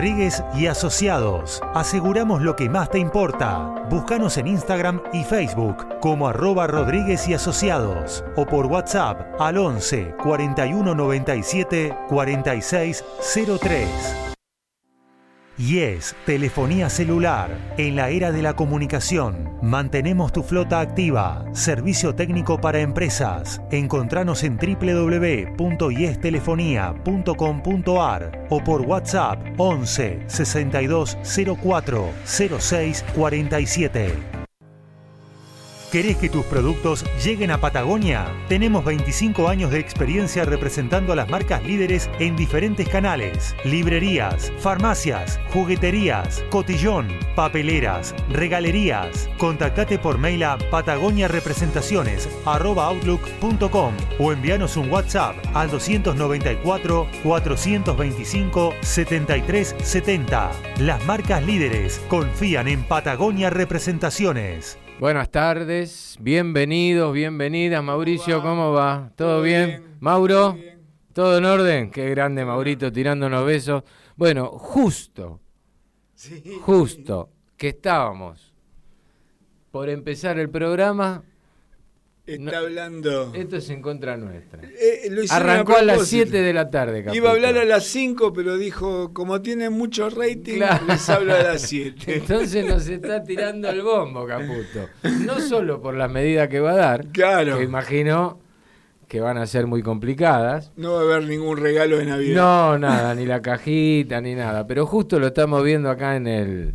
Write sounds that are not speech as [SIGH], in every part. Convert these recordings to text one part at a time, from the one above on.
Rodríguez y Asociados. Aseguramos lo que más te importa. Búscanos en Instagram y Facebook como arroba Rodríguez y Asociados o por WhatsApp al 11 41 97 46 03. Yes, telefonía celular. En la era de la comunicación, mantenemos tu flota activa. Servicio técnico para empresas. Encontranos en www.yestelefonía.com.ar o por WhatsApp 11 62 04 06 47. ¿Querés que tus productos lleguen a Patagonia? Tenemos 25 años de experiencia representando a las marcas líderes en diferentes canales. Librerías, farmacias, jugueterías, cotillón, papeleras, regalerías. Contactate por mail a patagoniarepresentaciones.outlook.com o envíanos un WhatsApp al 294 425 7370. Las marcas líderes confían en Patagonia Representaciones. Buenas tardes, bienvenidos, bienvenidas. Mauricio, ¿cómo va? ¿Todo, bien? Mauro, ¿todo en orden? Qué grande Maurito tirándonos besos. Bueno, justo, justo que estábamos por empezar el programa, Está hablando. esto es en contra nuestra. Eh, lo hicieron Arrancó a las propósito. 7 de la tarde, Caputo. Iba a hablar a las 5, pero dijo, como tiene mucho rating, Claro. les hablo a las 7. [LAUGHS] Entonces nos está tirando el bombo, Caputo. No solo por la medida que va a dar, Claro. que imagino que van a ser muy complicadas. No va a haber ningún regalo de Navidad. No, nada, ni la cajita, ni nada. Pero justo lo estamos viendo acá en el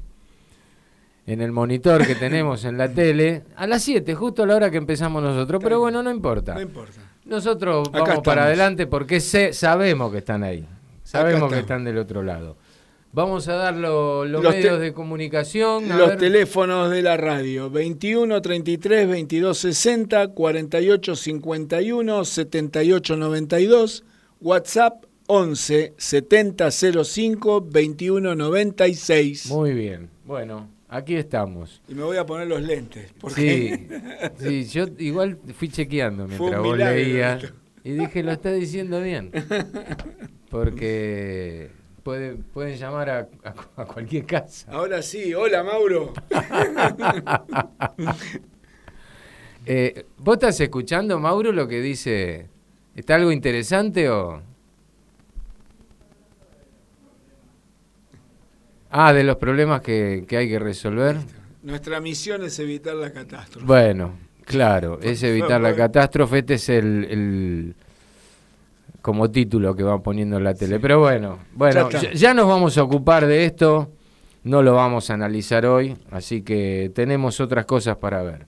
en el monitor que tenemos en la tele, a las 7, justo a la hora que empezamos nosotros. Pero bueno, no importa. No importa. Nosotros Acá vamos para estamos. adelante porque sé- sabemos que están ahí. Sabemos que están del otro lado. Vamos a dar lo- los, Los medios de comunicación. a Los ver. teléfonos de la radio, 21 33 22 60, 48 51 78 92, WhatsApp 11 70 05 21 96. Muy bien. Bueno, aquí estamos. Y me voy a poner los lentes. Porque Sí, [LAUGHS] sí, yo igual fui chequeando mientras vos leías esto. y dije, lo está diciendo bien. [LAUGHS] Porque puede, pueden llamar a, a- a cualquier casa. ahora sí, hola Mauro. [LAUGHS] Eh, ¿Vos estás escuchando, Mauro, lo que dice? ¿Está algo interesante o...? Ah, de los problemas que, que hay que resolver. Nuestra misión es evitar la catástrofe. Bueno, claro, es evitar la catástrofe. Este es el, el- como título que van poniendo en la tele. Pero bueno, bueno, Ya ya nos vamos a ocupar de esto. No lo vamos a analizar hoy, así que tenemos otras cosas para ver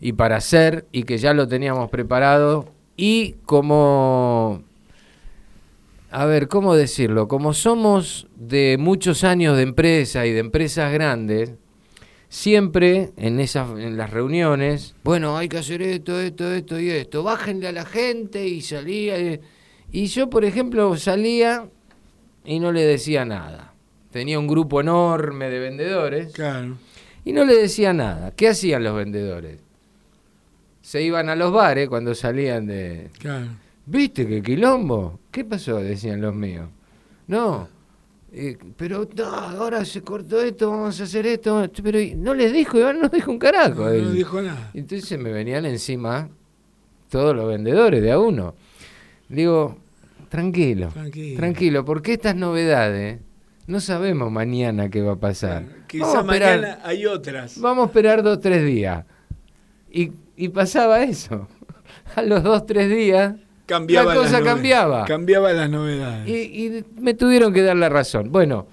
y para hacer y que ya lo teníamos preparado y como a ver, ¿cómo decirlo? Como somos de muchos años de empresa y de empresas grandes, siempre en esas en las reuniones, bueno, hay que hacer esto, esto, esto y esto, bájenle a la gente y salía y yo, por ejemplo, salía y no le decía nada. Tenía un grupo enorme de vendedores Claro. y no le decía nada. ¿Qué hacían los vendedores? Se iban a los bares cuando salían de, Claro. ¿Viste qué quilombo? ¿Qué pasó? Decían los míos. No. eh, pero no, ahora se cortó esto, vamos a hacer esto. Pero no les dijo, Iván no dijo un carajo. No, no dijo nada. Entonces me venían encima todos los vendedores de a uno. Digo, tranquilo, Tranquilo. tranquilo, porque estas novedades no sabemos mañana qué va a pasar. Quizá Vamos a esperar- mañana hay otras. Vamos a esperar dos, tres días. Y, y pasaba eso. [LAUGHS] A los dos, tres días, Cambiaba la cosa las cambiaba. Cambiaba las novedades. Y, y me tuvieron que dar la razón. Bueno,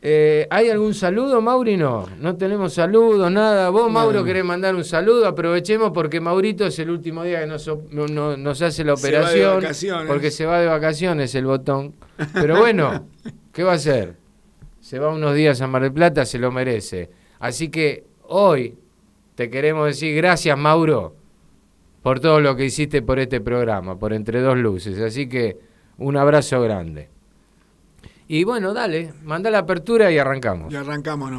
eh, ¿hay algún saludo, Mauri? No, no tenemos saludos, nada. Vos, Mauro, No. querés mandar un saludo, aprovechemos porque Maurito es el último día que nos, no- no- nos hace la Se va de operación. vacaciones. Porque se va de vacaciones el botón. Pero bueno, [LAUGHS] ¿qué va a hacer? Se va unos días a Mar del Plata, se lo merece. Así que hoy te queremos decir gracias, Mauro, por todo lo que hiciste por este programa, por Entre Dos Luces. Así que un abrazo grande. Y bueno, dale, manda la apertura y arrancamos. Y arrancamos, ¿no?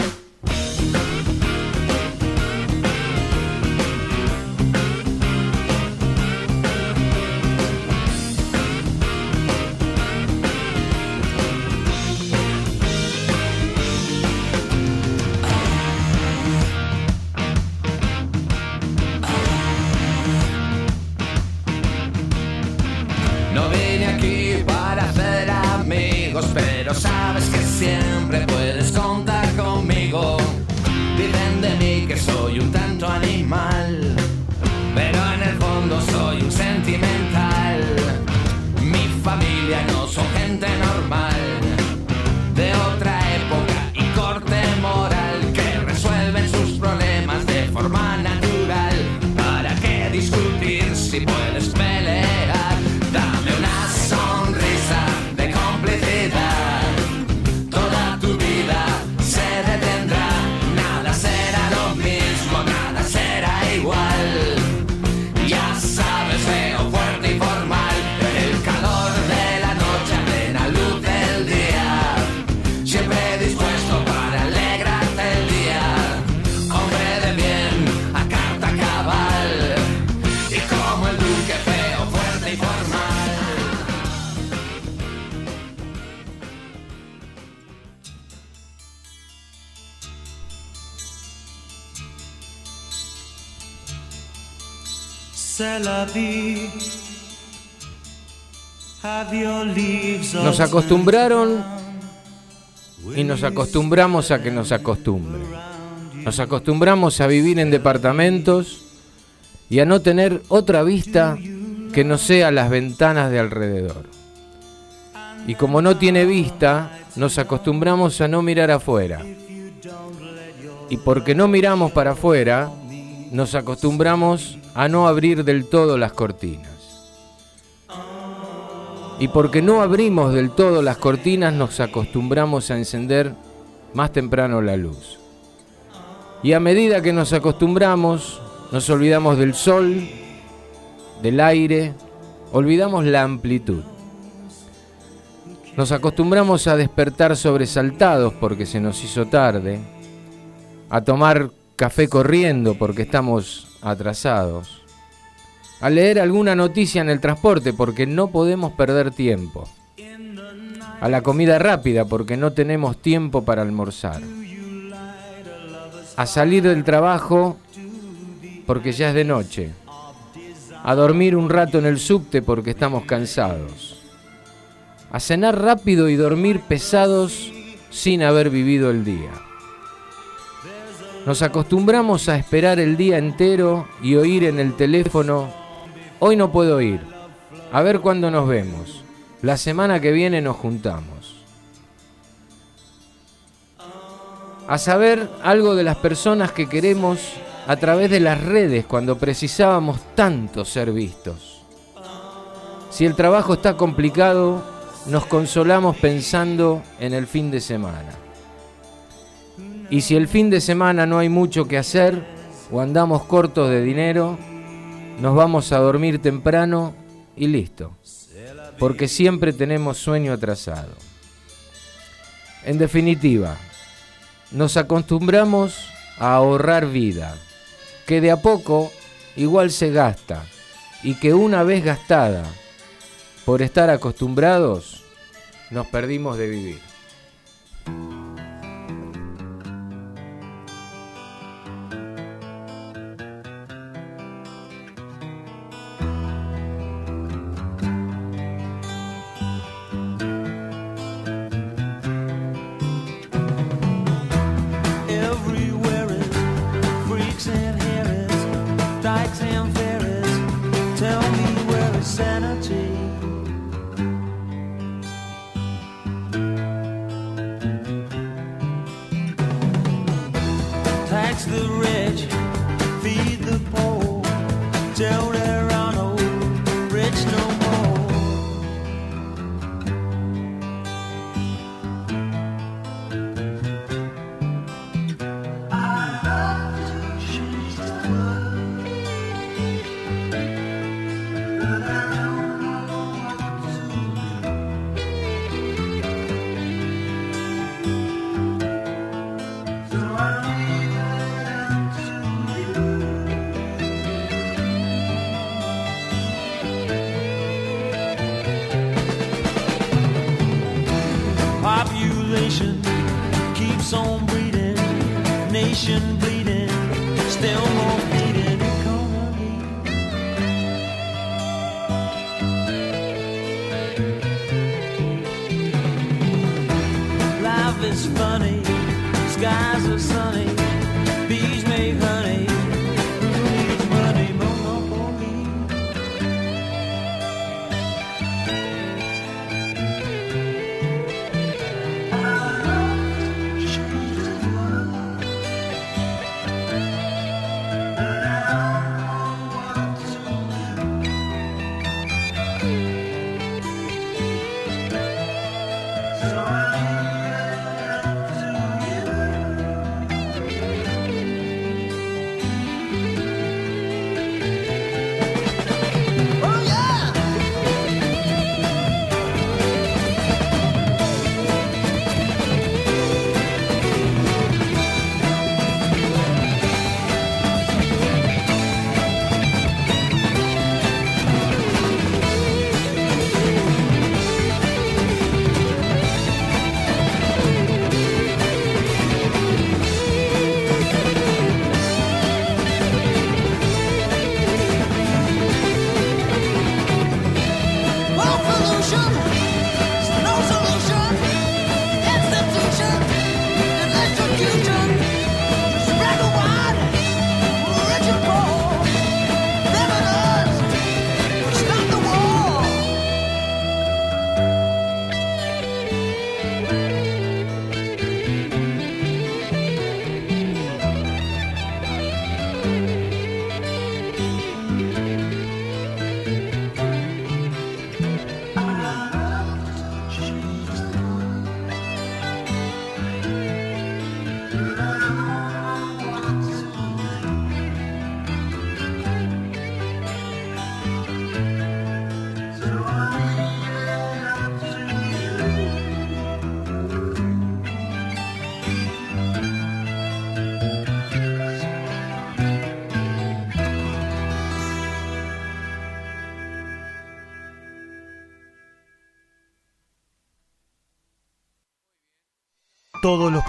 Nos acostumbraron y nos acostumbramos a que nos acostumbren. Nos acostumbramos a vivir en departamentos y a no tener otra vista que no sea las ventanas de alrededor. Y como no tiene vista, nos acostumbramos a no mirar afuera. Y porque no miramos para afuera, nos acostumbramos a no abrir del todo las cortinas. Y porque no abrimos del todo las cortinas, nos acostumbramos a encender más temprano la luz. Y a medida que nos acostumbramos, nos olvidamos del sol, del aire, olvidamos la amplitud. Nos acostumbramos a despertar sobresaltados porque se nos hizo tarde, a tomar café corriendo porque estamos atrasados, a leer alguna noticia en el transporte porque no podemos perder tiempo, a la comida rápida porque no tenemos tiempo para almorzar, a salir del trabajo porque ya es de noche, a dormir un rato en el subte porque estamos cansados, a cenar rápido y dormir pesados sin haber vivido el día. Nos acostumbramos a esperar el día entero y oír en el teléfono, hoy no puedo ir, a ver cuándo nos vemos, la semana que viene nos juntamos. A saber algo de las personas que queremos a través de las redes cuando precisábamos tanto ser vistos. Si el trabajo está complicado, nos consolamos pensando en el fin de semana. Y si el fin de semana no hay mucho que hacer o andamos cortos de dinero, nos vamos a dormir temprano y listo. Porque siempre tenemos sueño atrasado. En definitiva, nos acostumbramos a ahorrar vida, que de a poco igual se gasta y que una vez gastada, por estar acostumbrados, nos perdimos de vivir.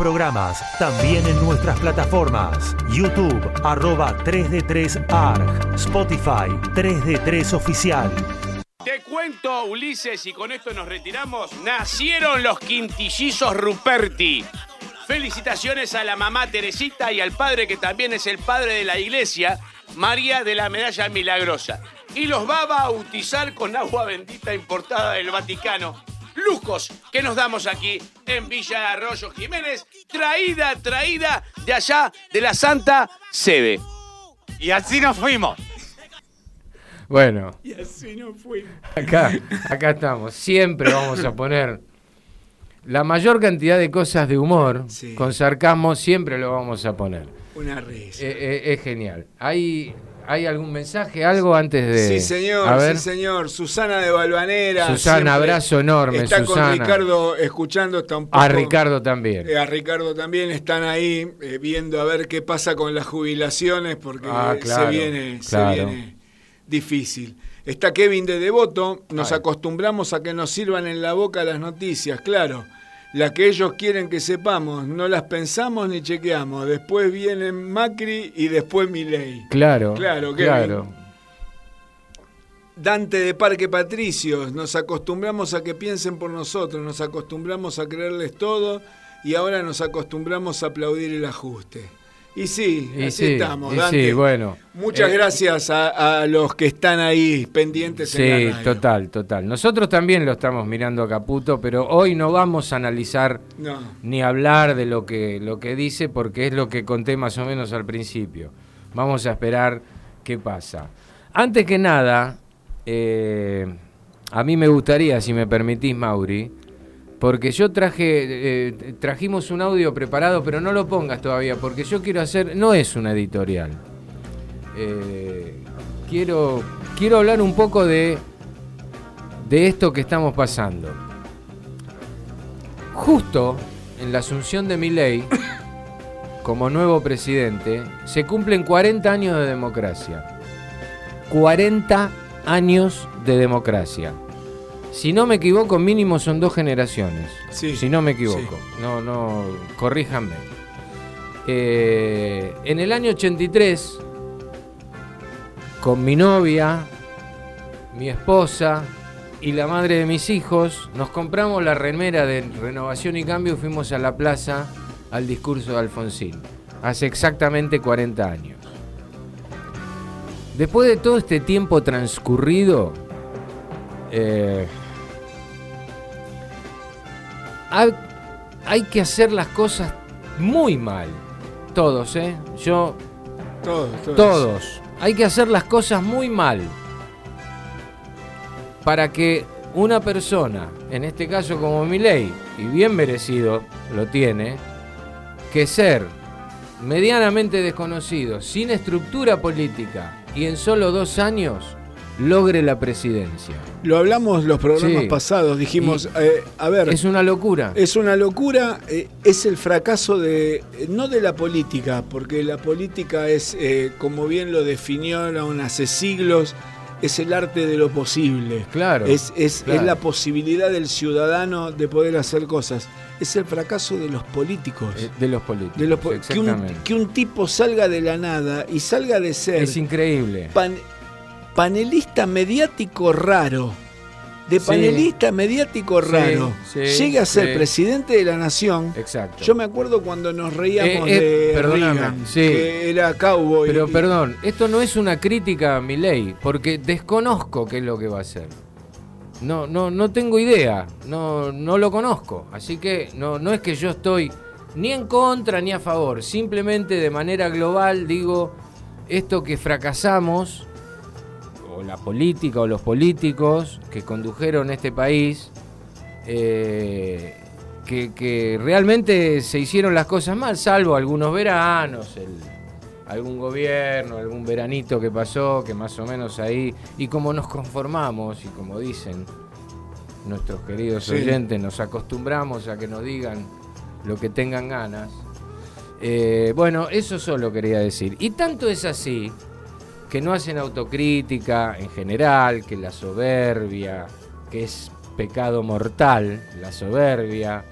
Programas también en nuestras plataformas. YouTube, arroba 3D3ARG. Spotify, 3D3 Oficial. Te cuento, Ulises, y con esto nos retiramos. Nacieron los quintillizos Ruperti. Felicitaciones a la mamá Teresita y al padre que también es el padre de la iglesia, María de la Medalla Milagrosa. Y los va a bautizar con agua bendita importada del Vaticano. Lujos que nos damos aquí en Villa Arroyo Jiménez, traída, traída de allá de la Santa Sede. Y así nos fuimos. Bueno, Y así no fue. acá, acá estamos. Siempre vamos a poner la mayor cantidad de cosas de humor, Sí. con sarcasmo, siempre lo vamos a poner. Una risa. Eh, eh, es genial. ¿Hay, ¿Hay algún mensaje, algo antes de...? Sí, señor, A ver. sí, señor. Susana de Balvanera. Susana, abrazo enorme, Está Susana. con Ricardo escuchando, está un poco. A Ricardo también. Eh, a Ricardo también están ahí eh, viendo a ver qué pasa con las jubilaciones porque Ah, claro, se viene, claro. se viene difícil. Está Kevin de Devoto, nos Ay. acostumbramos a que nos sirvan en la boca las noticias, claro. Las que ellos quieren que sepamos, no las pensamos ni chequeamos. Después vienen Macri y después Milei. Claro, Claro, Kevin. claro. Dante de Parque Patricios, nos acostumbramos a que piensen por nosotros, nos acostumbramos a creerles todo y ahora nos acostumbramos a aplaudir el ajuste. Y sí, Y así sí, estamos, Dante. sí, bueno. Muchas Eh, gracias a, a los que están ahí pendientes en Sí, la radio. total, total. Nosotros también lo estamos mirando a Caputo, pero hoy no vamos a analizar No, ni hablar de lo que, lo que dice porque es lo que conté más o menos al principio. Vamos a esperar qué pasa. Antes que nada, eh, a mí me gustaría, si me permitís, Mauri, porque yo traje, eh, trajimos un audio preparado, pero no lo pongas todavía, porque yo quiero hacer, no es una editorial. Eh, quiero, quiero hablar un poco de, de esto que estamos pasando. Justo en la asunción de Milei como nuevo presidente, se cumplen 40 años de democracia. 40 años de democracia. Si no me equivoco, mínimo son dos generaciones. Sí, si no me equivoco. No, no, corríjanme. Eh, en el año 83, con mi novia, mi esposa y la madre de mis hijos nos compramos la remera de Renovación y Cambio y fuimos a la plaza al discurso de Alfonsín, hace exactamente 40 años. Después de todo este tiempo transcurrido, eh, hay, hay que hacer las cosas muy mal. Todos, ¿eh? Yo Todos, todos. todos. Hay que hacer las cosas muy mal para que una persona, en este caso como Milei, y bien merecido lo tiene, que ser medianamente desconocido, sin estructura política y en solo dos años, logre la presidencia. Lo hablamos los programas Sí. pasados, dijimos, eh, a ver, Es una locura. Es una locura, eh, es el fracaso de, eh, no de la política, porque la política es, eh, como bien lo definió hace siglos, es el arte de lo posible. Claro, Es, es, claro. es la posibilidad del ciudadano de poder hacer cosas. Es el fracaso de los políticos. Eh, De los políticos. De los po- que, un, que un tipo salga de la nada y salga de ser Es increíble. pan- panelista mediático raro. De Sí. panelista mediático raro. sí, Llegue a ser presidente de la nación. Exacto. Yo me acuerdo cuando nos reíamos Eh, eh, de perdóname, Reagan, que era cowboy. Pero y- perdón, esto no es una crítica a mi ley, porque desconozco qué es lo que va a hacer. No, no, no tengo idea, no, no lo conozco. Así que no, no es que yo estoy ni en contra ni a favor. Simplemente de manera global digo esto que fracasamos, o la política o los políticos que condujeron este país, eh, que, que realmente se hicieron las cosas mal, salvo algunos veranos, el, algún gobierno, algún veranito que pasó, que más o menos ahí, y como nos conformamos, y como dicen nuestros queridos Sí. oyentes, nos acostumbramos a que nos digan lo que tengan ganas. Eh, bueno, eso solo quería decir. Y tanto es así que no hacen autocrítica en general, que la soberbia, que es pecado mortal, la soberbia,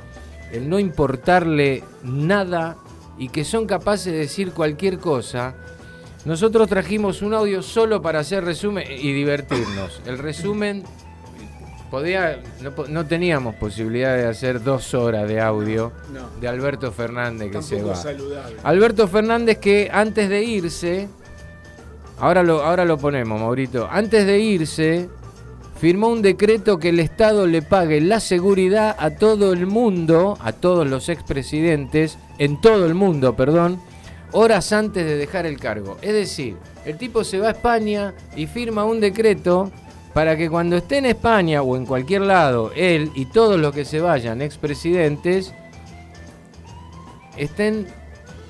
el no importarle nada y que son capaces de decir cualquier cosa. Nosotros trajimos un audio solo para hacer resumen y divertirnos. El resumen podía, no, teníamos posibilidad de hacer dos horas de audio No. de Alberto Fernández que se va. saludable. Alberto Fernández que antes de irse, ahora lo, ahora lo ponemos, Maurito, antes de irse, firmó un decreto que el Estado le pague la seguridad a todo el mundo, a todos los expresidentes, en todo el mundo, perdón, horas antes de dejar el cargo. Es decir, el tipo se va a España y firma un decreto para que cuando esté en España o en cualquier lado, él y todos los que se vayan, expresidentes, estén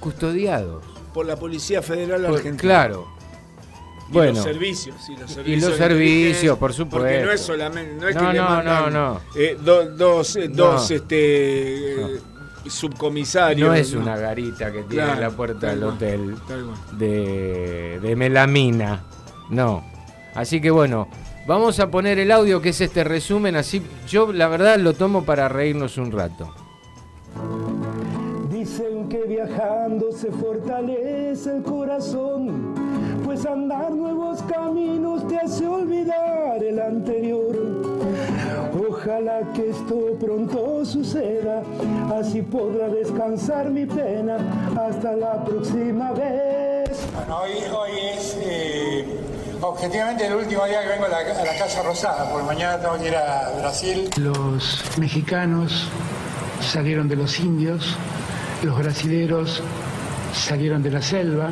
custodiados. Por la Policía Federal Por- Argentina. Claro. Y Bueno. los servicios. Y los servicios, Y los servicios, por supuesto. Porque no es solamente. No es No, que le no, mandan, no, no. eh, do- dos, eh, No. dos este, eh, subcomisarios. No es una garita que tiene Claro, en la puerta del hotel de, de melamina. No. Así que bueno, vamos a poner el audio que es este resumen. Así yo la verdad lo tomo para reírnos un rato. Dicen que viajando se fortalece el corazón, pues andar nuevos caminos te hace olvidar el anterior. Ojalá que esto pronto suceda, así podrá descansar mi pena hasta la próxima vez. Bueno, hoy, hoy es eh, objetivamente el último día que vengo a la, a la Casa Rosada, porque mañana tengo que ir a Brasil. Los mexicanos salieron de los indios, los brasileros salieron de la selva,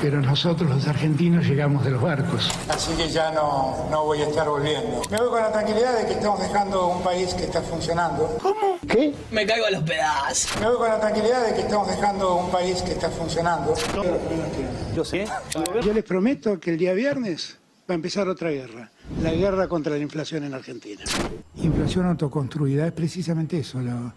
pero nosotros los argentinos llegamos de los barcos. Así que ya no, no voy a estar volviendo. Me voy con la tranquilidad de que estamos dejando un país que está funcionando. ¿Cómo? ¿Qué? Me caigo a los pedazos. Me voy con la tranquilidad de que estamos dejando un país que está funcionando. Yo sé. Yo les prometo que el día viernes va a empezar otra guerra, la guerra contra la inflación en Argentina. Inflación autoconstruida es precisamente eso, lo,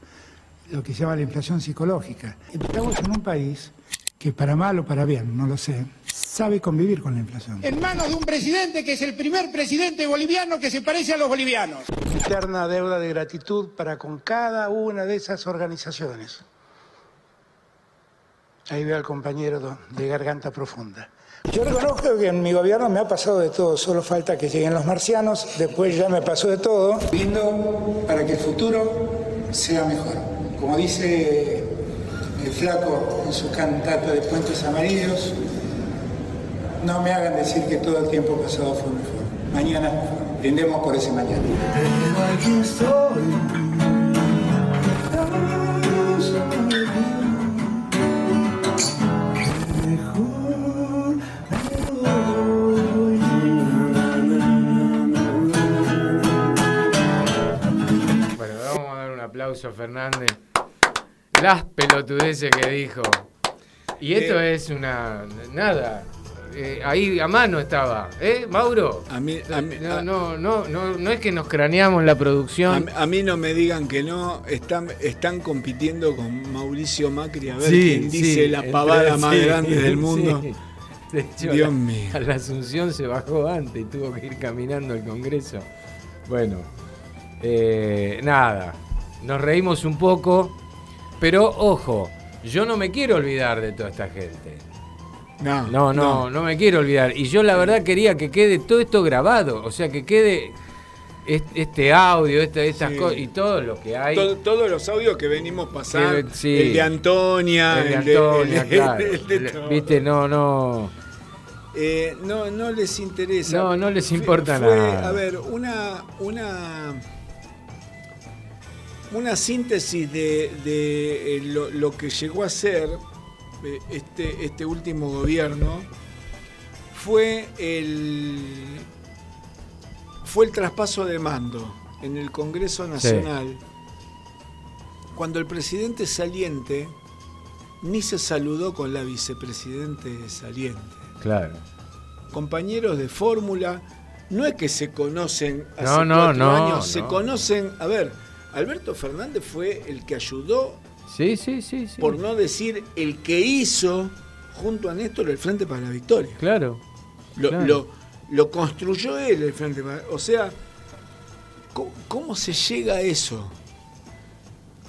lo que se llama la inflación psicológica. Estamos en un país que para mal o para bien, no lo sé, sabe convivir con la inflación. En manos de un presidente que es el primer presidente boliviano que se parece a los bolivianos. Eterna deuda de gratitud para con cada una de esas organizaciones. Ahí veo al compañero de garganta profunda. Yo reconozco que en mi gobierno me ha pasado de todo, solo falta que lleguen los marcianos, después ya me pasó de todo. Viendo para que el futuro sea mejor. Como dice flaco en su cantata de Puentes Amarillos, no me hagan decir que todo el tiempo pasado fue mejor. Mañana brindemos por ese mañana. Bueno, vamos a dar un aplauso a Fernández. Las pelotudeces que dijo. Y esto Eh. es una. Nada. Eh, ahí a mano estaba, ¿eh, Mauro? A mí, a mí- No, no, no, no, no es que nos craneamos la producción. a mí no me digan que no, están, están compitiendo con Mauricio Macri a ver Sí, quién sí, dice la pavada más sí, grande del [LAUGHS] mundo. De hecho, Dios la- mío. A [LAUGHS] la Asunción se bajó antes y tuvo que ir caminando al Congreso. Bueno, eh, nada, nos reímos un poco, pero ojo, yo no me quiero olvidar de toda esta gente. No, No, no, no me quiero olvidar. Y yo la verdad quería que quede todo esto grabado, o sea, que quede est- este audio, esta- estas Sí. cosas y todo lo que hay. Todo- todos los audios que venimos pasando, sí. el de Antonia, El de Antonia, el claro. el de todo. Viste, no, no. Eh, no, no les interesa. No, no les importa fue, nada. A ver, una, una, una síntesis de, de, eh, lo, lo que llegó a ser eh, este, este último gobierno fue el, fue el traspaso de mando en el Congreso Nacional, cuando el presidente saliente ni se saludó con la vicepresidente saliente Claro. compañeros de fórmula, no es que se conocen hace No, no, cuatro no, años, se no. conocen. A ver, Alberto Fernández fue el que ayudó, Sí, sí, sí, sí. por no decir el que hizo junto a Néstor el Frente para la Victoria. Claro. Lo, claro. lo- lo construyó él el Frente para O sea, ¿cómo, cómo se llega a eso?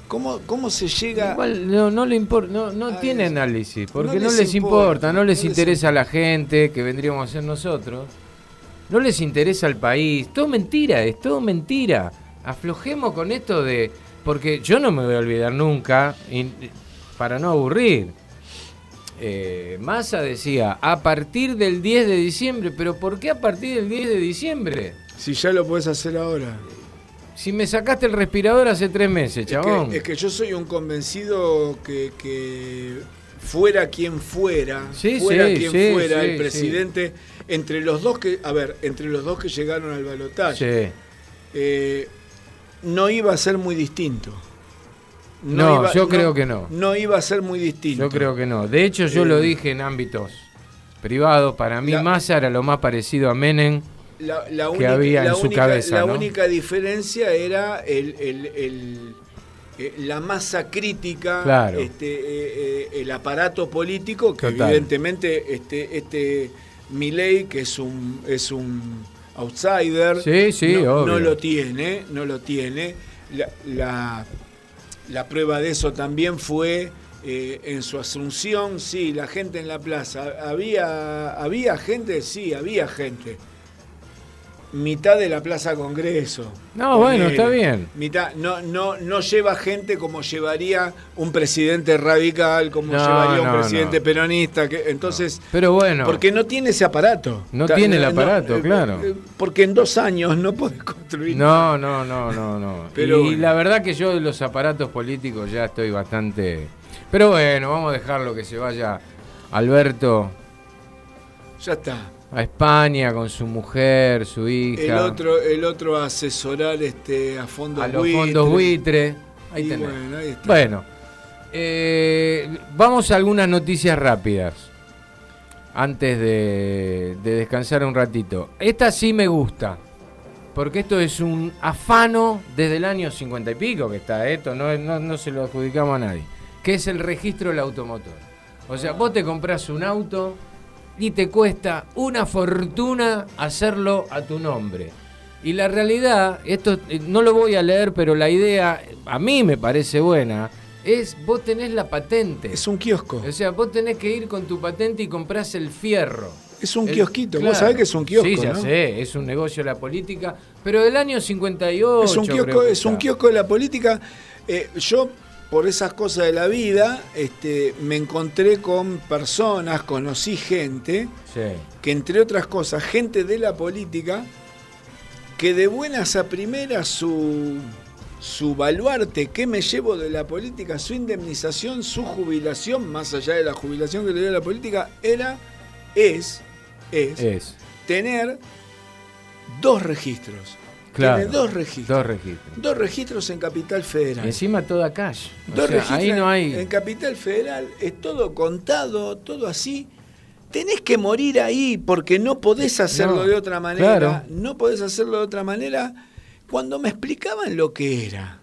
¿Cómo, cómo se llega Igual no, no le importa, no, no tiene análisis, porque no no les les, importa, importa, no les no les interesa a la gente que vendríamos a ser nosotros, no les interesa al país, todo mentira, es todo mentira. Aflojemos con esto de, porque yo no me voy a olvidar nunca, y- para no aburrir. Eh, Massa decía, a partir del 10 de diciembre, pero ¿por qué a partir del 10 de diciembre? si ya lo puedes hacer ahora? Si me sacaste el respirador hace tres meses, Es chabón. que, es que yo soy un convencido que, que fuera quien fuera, Sí, fuera sí, quien sí, fuera el presidente, entre los dos que, a ver, entre los dos que llegaron al balotaje, Sí. eh, no iba a ser muy distinto. No, yo creo que no. No iba a ser muy distinto. Yo creo que no. De hecho, yo Eh, lo dije en ámbitos privados. Para mí, La- Massa era lo más parecido a Menem. la, la que única, había en su única- cabeza, La ¿no? única diferencia era el, el- el- eh, la masa crítica, Claro. este, eh, eh, el aparato político, que Total. evidentemente este, este Milei, que es un, es un outsider, Sí, sí, no, obvio. no lo tiene, no lo tiene. La, la- la prueba de eso también fue eh, en su asunción, sí, la gente en la plaza. Había, había gente, sí, había gente. Mitad de la Plaza Congreso. No, bueno, está bien. Mitad, no, no, no lleva gente como llevaría un presidente radical, como No, llevaría un presidente no. peronista. Que, entonces, Pero bueno, porque no tiene ese aparato. No tiene el aparato, eh, claro. eh, Porque en dos años no podés construir. no, no, no, no, no. Pero y bueno. la verdad que yo de los aparatos políticos ya estoy bastante... Pero bueno, vamos a dejarlo que se vaya Alberto Ya está. A España con su mujer, su hija, El otro, el otro a asesorar este, a fondos a los buitres. fondos buitre. Ahí tenés. bueno, ahí está. Bueno, eh, vamos a algunas noticias rápidas. Antes de, de descansar un ratito. Esta sí me gusta. Porque esto es un afano desde el año 50 y pico que está esto, no, no, no se lo adjudicamos a nadie. Que es el registro del automotor. O sea, vos te compras un auto y te cuesta una fortuna hacerlo a tu nombre. Y la realidad, esto eh, no lo voy a leer, pero la idea a mí me parece buena, Es, vos tenés la patente. Es un kiosco. O sea, vos tenés que ir con tu patente y comprás el fierro. Es un El- kiosquito. claro. Vos sabés que es un kiosco, Sí, ya ¿no? sé, es un negocio la política, pero del año 58. Es un kiosco, es un kiosco de la política. Eh, yo, por esas cosas de la vida, este, me encontré con personas, conocí gente, Sí. que entre otras cosas, gente de la política, que de buenas a primeras su, su baluarte, qué me llevo de la política, su indemnización, su jubilación, más allá de la jubilación que le dio la política, era, es, es, Es. tener dos registros. Claro. Tiene dos registros. Dos registros. Dos registros en Capital Federal. Y encima toda cash. O Dos sea, registros ahí no hay. En Capital Federal es todo contado, todo así. Tenés que morir ahí porque no podés hacerlo No, de otra manera. claro. No podés hacerlo de otra manera. Cuando me explicaban lo que era,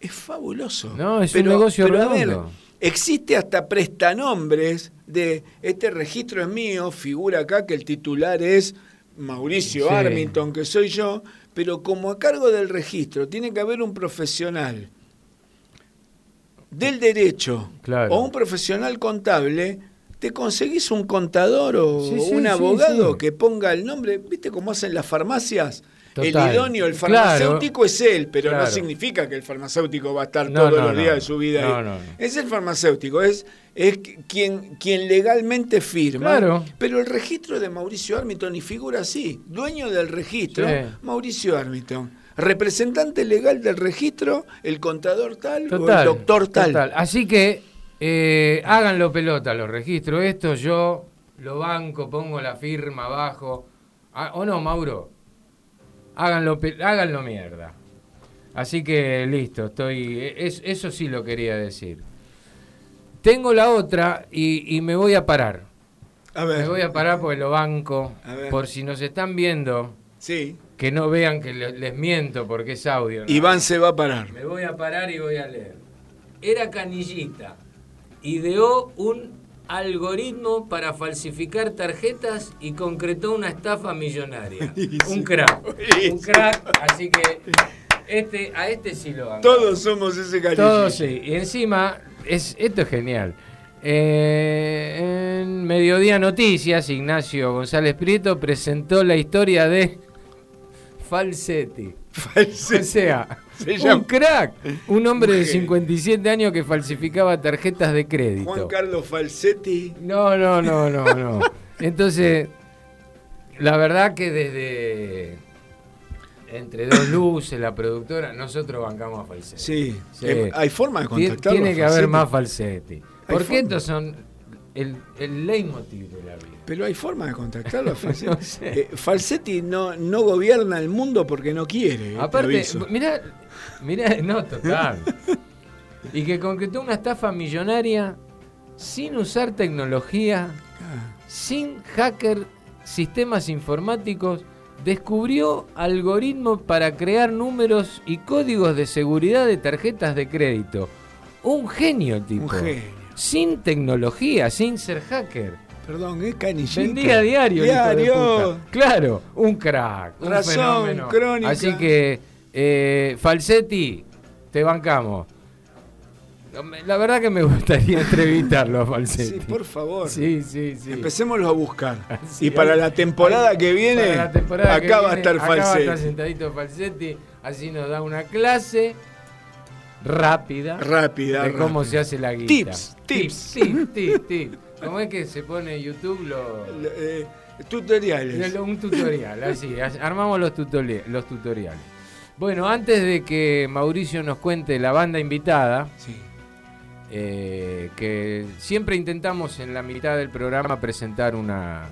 es fabuloso. No, es un negocio a ver, existe hasta prestanombres de este registro es mío, figura acá que el titular es Mauricio Sí. Armington, que soy yo, pero como a cargo del registro tiene que haber un profesional del derecho Claro. o un profesional contable, te conseguís un contador o Sí, un abogado que ponga el nombre, ¿viste cómo hacen las farmacias? Total. El idóneo, el Claro. farmacéutico es él, pero no significa que el farmacéutico va a estar No, todos no, los no. días de su vida ahí. no, no. Es el farmacéutico, es, es quien, quien legalmente firma. Claro. Pero el registro de Mauricio Armington y figura así, dueño del registro, Sí. Mauricio Armington. Representante legal del registro, el contador tal o el doctor tal. total. Así que eh, háganlo pelota los registros. Esto yo lo banco, pongo la firma abajo. Ah, ¿O no, Mauro? Háganlo, háganlo mierda. Así que listo, estoy. es- eso sí lo quería decir. Tengo la otra y, y me voy a parar. A ver. Me voy a parar porque lo banco. A ver. Por si nos están viendo, Sí. que no vean que le- les miento porque es audio. ¿no? Iván se va a parar. Me voy a parar y voy a leer. Era canillita. Ideó un algoritmo para falsificar tarjetas y concretó una estafa millonaria. [LAUGHS] Un crack. Un crack, así que este, a este sí lo hago. Todos somos ese cariño. Todos sí. Y encima, es, esto es genial. Eh, en Mediodía Noticias, Ignacio González Prieto presentó la historia de Falsetti. O sea, Se un crack. Un hombre de Un genio. 57 años que falsificaba tarjetas de crédito. Juan Carlos Falsetti. No, no, no, no, no. Entonces, la verdad que desde entre dos luces, la productora, nosotros bancamos a Falsetti. Sí. Eh, hay forma de contactarlo Tiene que haber más Falsetti. Porque estos son el, el leitmotiv de la vida. Pero hay forma de contactarlo a [LAUGHS] Falsetti. No sé. Eh, Falsetti no, no gobierna el mundo porque no quiere. te Aparte, mira, [LAUGHS] mira, no, total. Y que concretó una estafa millonaria sin usar tecnología, sin hacker sistemas informáticos, descubrió algoritmos para crear números y códigos de seguridad de tarjetas de crédito. Un genio tipo. Un genio. Sin tecnología, sin ser hacker. Perdón, es canillita. Vendía diario. Diario. Claro, un crack. Un Razón, fenómeno. crónica. Así que, eh, Falsetti, te bancamos. La verdad que me gustaría [LAUGHS] entrevistarlo a Falsetti. Sí, por favor. Sí, sí, sí. Empecémoslo a buscar. [LAUGHS] Sí, y para la temporada que viene, para la temporada acá que va a estar acá va a Falsetti. estar sentadito Falsetti, así nos da una clase rápida, Rápida, de cómo rápida. se hace la guita. Tips, tips. tips, tips, tips. ¿Cómo es que se pone en YouTube lo, Eh, tutoriales. un tutorial? Así, as- armamos los, tutori- los tutoriales. Bueno, antes de que Mauricio nos cuente la banda invitada, Sí. eh, que siempre intentamos en la mitad del programa presentar una,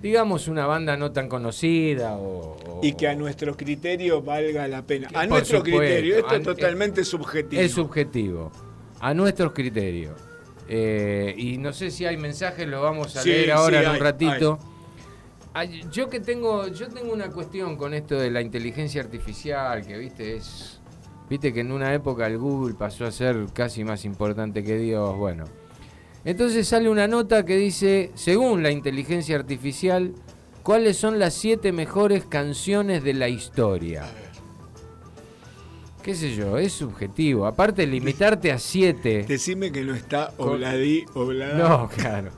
digamos, una banda no tan conocida o... Y que a nuestro criterio valga la pena. A nuestro supuesto. criterio, esto es totalmente subjetivo. Es subjetivo, a nuestros criterios. Eh, y no sé si hay mensajes, lo vamos a Sí, leer ahora sí, en un hay, ratito. Ay, Yo que tengo, yo tengo una cuestión con esto de la inteligencia artificial, que viste, es. Viste que en una época el Google pasó a ser casi más importante que Dios. Bueno. Entonces sale una nota que dice, según la inteligencia artificial, ¿cuáles son las siete mejores canciones de la historia? qué sé yo, es subjetivo. Aparte, limitarte a siete. Decime que no está obladí, oblada. No, claro.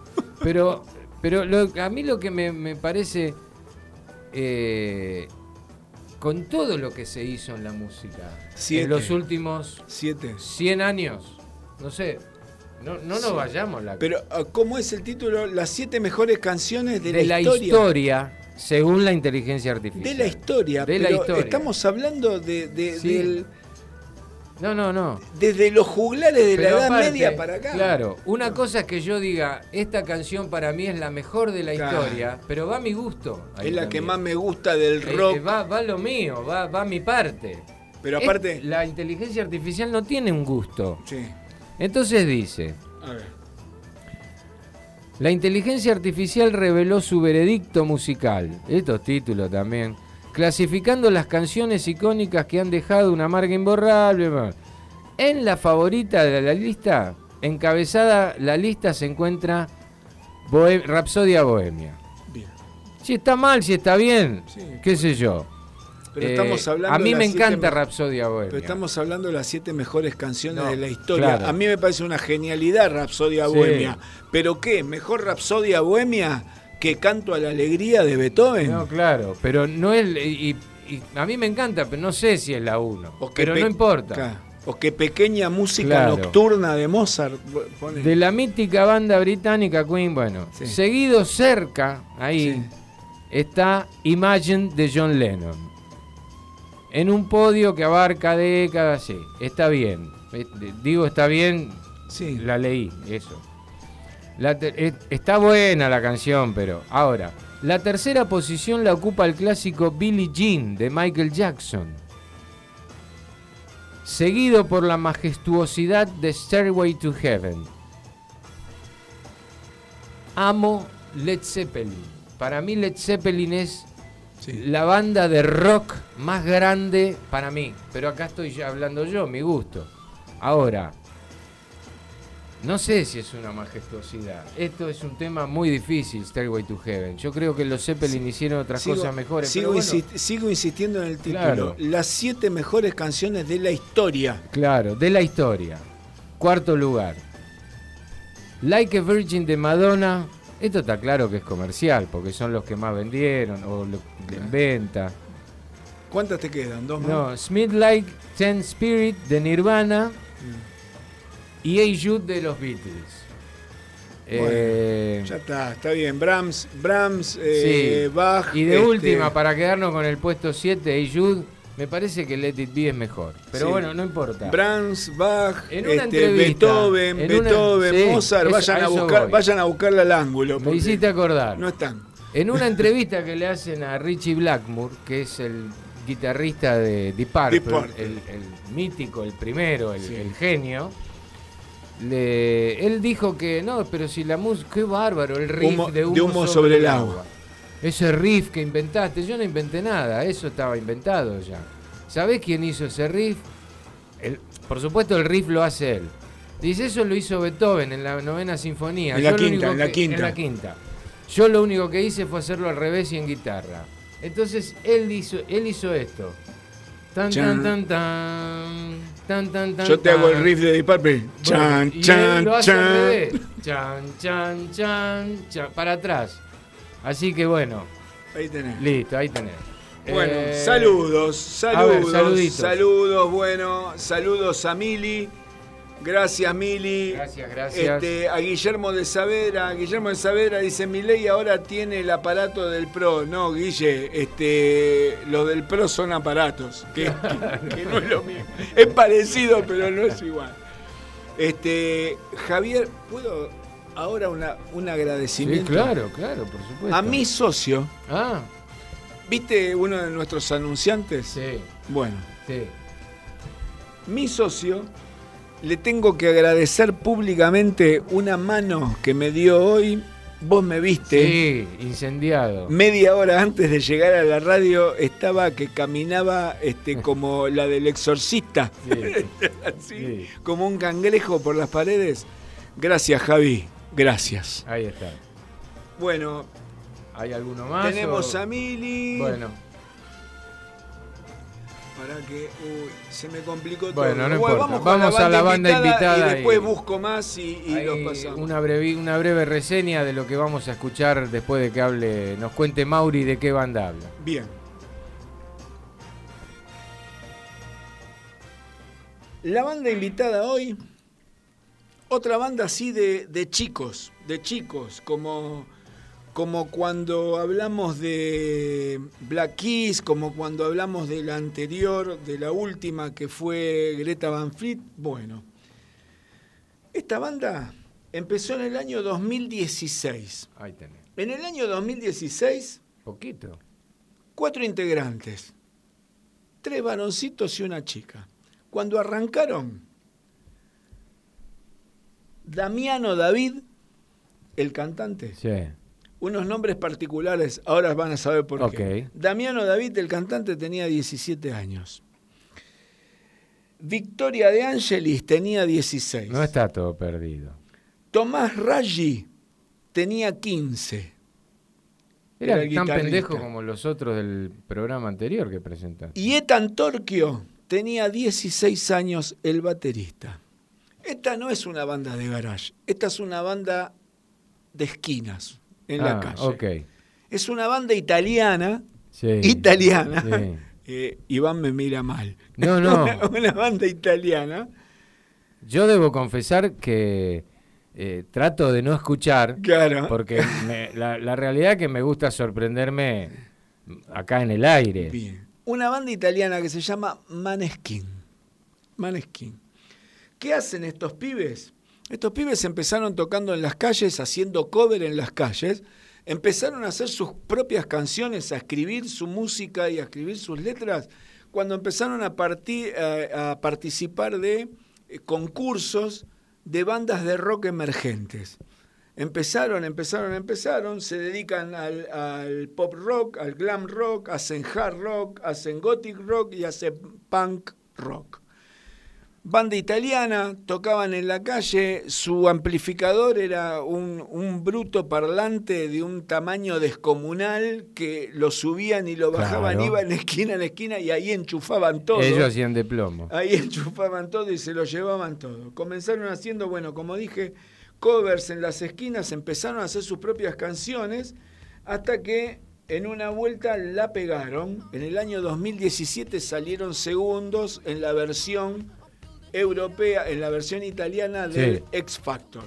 Pero, pero lo- a mí lo que me, me parece, eh, con todo lo que se hizo en la música, Siete. en los últimos Siete. 100 años, no sé, no, no nos Sí. vayamos la Pero, ah, ¿cómo es el título? Las siete mejores canciones de, de la historia. según la inteligencia artificial. De la historia. De la pero historia. Estamos hablando de, de- Sí. del- No, no, no. desde los juglares de Pero la Edad aparte, Media para acá. Claro, una cosa es que yo diga, esta canción para mí es la mejor de la Claro. historia, pero va a mi gusto. Es la que más me gusta del Eh, rock. eh, va, va lo mío, va, va mi parte. Pero Es- aparte. la inteligencia artificial no tiene un gusto. Sí. Entonces dice, A ver. la inteligencia artificial reveló su veredicto musical, estos títulos también, clasificando las canciones icónicas que han dejado una marca imborrable. En la favorita de la lista, encabezada la lista se encuentra Rapsodia Bohemia. Bien. Si está mal, si está bien, Sí. qué sé yo. Pero Eh, estamos hablando a mí me encanta Rapsodia Bohemia. Pero estamos hablando de las siete mejores canciones No, de la historia. claro. A mí me parece una genialidad Rapsodia Sí. Bohemia. ¿Pero qué? ¿Mejor Rapsodia Bohemia que Canto a la Alegría de Beethoven? No, claro, pero no es. Y, y a mí me encanta, pero no sé si es la 1. O que Pero pe- no importa. Claro. O que Pequeña Música Claro. Nocturna de Mozart. pone- De la mítica banda británica Queen, bueno, Sí. seguido cerca, ahí, Sí. está Imagine de John Lennon. En un podio que abarca décadas, sí, está bien. Eh, Digo, está bien, Sí. la leí, eso. La eh, está buena la canción, pero ahora, la tercera posición la ocupa el clásico Billie Jean de Michael Jackson. Seguido por la majestuosidad de Stairway to Heaven. Amo Led Zeppelin. Para mí Led Zeppelin es Sí. la banda de rock más grande para mí. Pero acá estoy ya hablando yo, mi gusto. Ahora, no sé si es una majestuosidad. Esto es un tema muy difícil, Stairway to Heaven. Yo creo que los Zeppelin hicieron otras Sigo- cosas mejores. Sigo, pero bueno, insi- sigo insistiendo en el título. Claro. Las siete mejores canciones de la historia. Claro, de la historia. Cuarto lugar. Like a Virgin de Madonna. Esto está claro que es comercial, porque son los que más vendieron o lo, en venta. ¿Cuántas te quedan? ¿Dos más? No, Smith Like Ten Spirit de Nirvana y Hey Jude de los Beatles. Bueno, Eh, Ya está, está bien. Brahms, Brahms, eh, sí. Bach. Y de este, última, para quedarnos con el puesto 7, Hey Jude, me parece que Let It Be es mejor. Pero Sí. bueno, no importa. Brahms, Bach, En una este, entrevista, Beethoven, en una- Beethoven, sí, Mozart, eso- vayan a a, buscar, voy. vayan a buscarla al ángulo. Me hiciste acordar. No están. En una [LAUGHS] entrevista que le hacen a Richie Blackmore, que es el guitarrista de Deep Purple, Deep Purple. El, el mítico, el primero, el genio, le- él dijo que no, pero si la música, qué bárbaro, el riff Humo- de, humo de humo sobre el agua. Ese riff que inventaste, yo no inventé nada, eso estaba inventado ya. ¿Sabés quién hizo ese riff? El- por supuesto el riff lo hace él. Dice, eso lo hizo Beethoven en la novena sinfonía. En la Yo quinta, en la que- quinta. En la quinta. Yo lo único que hice fue hacerlo al revés y en guitarra. Entonces él hizo, él hizo esto. Tan, Chan. tan, tan, tan, tan, tan, tan, Yo te hago el riff de Deep Purple. Chan, chan, lo hace al chan. revés. Chan, chan, chan, chan, para atrás. Así que bueno, Ahí tenés. listo, ahí tenés. Bueno, Eh, saludos, ver, saludos, saludos, bueno, saludos a Mili. Gracias, Mili. Gracias, gracias. Este, a Guillermo de Savera. Guillermo de Savera dice: Mi ley ahora tiene el aparato del Pro. No, Guille, este, los del Pro son aparatos. Que, [LAUGHS] que- que no es lo mismo. Es parecido, pero no es igual. Este, Javier, ¿puedo ahora una, un Sí, agradecimiento? claro, claro, por supuesto. A mi socio. Ah, ¿Viste uno de nuestros anunciantes? sí, Bueno, sí. mi socio le tengo que agradecer públicamente una mano que me dio hoy. Vos me viste. Sí, incendiado. Media hora antes de llegar a la radio estaba que caminaba este, como [LAUGHS] la del exorcista, Sí, [LAUGHS] así, Sí. como un cangrejo por las paredes. Gracias, Javi. Gracias. ahí está. Bueno, ¿Hay alguno más? tenemos o- a Mili. Bueno, Para que. Uy, se me complicó todo. Bueno, no Bueno, importa. con Vamos a la banda invitada Y después y- busco más y, y los pasamos. una, breve, una breve reseña de lo que vamos a escuchar después de que hable, nos cuente Mauri de qué banda habla. Bien. La banda invitada hoy, otra banda así de, de chicos, de chicos, como, como cuando hablamos de Black Keys, como cuando hablamos de la anterior, de la última que fue Greta Van Fleet. Bueno, esta banda empezó en el año 2016. Ahí tenés. En el año 2016 Poquito. cuatro integrantes, tres varoncitos y una chica. Cuando arrancaron, Damiano David, el cantante, Sí. Unos nombres particulares, ahora van a saber por qué. Damiano David, el cantante, tenía 17 años. Victoria de Angelis tenía 16. No está todo perdido. Tomás Raggi tenía 15. Era, Era tan pendejo como los otros del programa anterior que presentaste. Y Ethan Torquio tenía 16 años, el baterista. Esta no es una banda de garage, esta es una banda de esquinas en la Ah, calle. Ok. Es una banda italiana, Sí. italiana. Sí. [LAUGHS] Eh, Iván me mira mal. No, [LAUGHS] no. una, una banda italiana. Yo debo confesar que eh, trato de no escuchar. Claro. Porque me- la, la realidad es que me gusta sorprenderme acá en el aire. Bien. Una banda italiana que se llama Maneskin. Maneskin. ¿Qué hacen estos pibes? Estos pibes empezaron tocando en las calles, haciendo cover en las calles. Empezaron a hacer sus propias canciones, a escribir su música y a escribir sus letras cuando empezaron a, participar de eh, concursos de bandas de rock emergentes. Empezaron, empezaron, empezaron, se dedican al, al pop rock, al glam rock, hacen hard rock, hacen gothic rock y hacen punk rock. Banda italiana, tocaban en la calle, su amplificador era un, un bruto parlante de un tamaño descomunal que lo subían y lo bajaban, Claro. iban esquina en esquina y ahí enchufaban todo. Ellos hacían de plomo. Ahí enchufaban todo y se lo llevaban todo. Comenzaron haciendo, bueno, como dije, covers en las esquinas, empezaron a hacer sus propias canciones hasta que en una vuelta la pegaron. En el año 2017 salieron segundos en la versión europea, en la versión italiana del Sí. X Factor.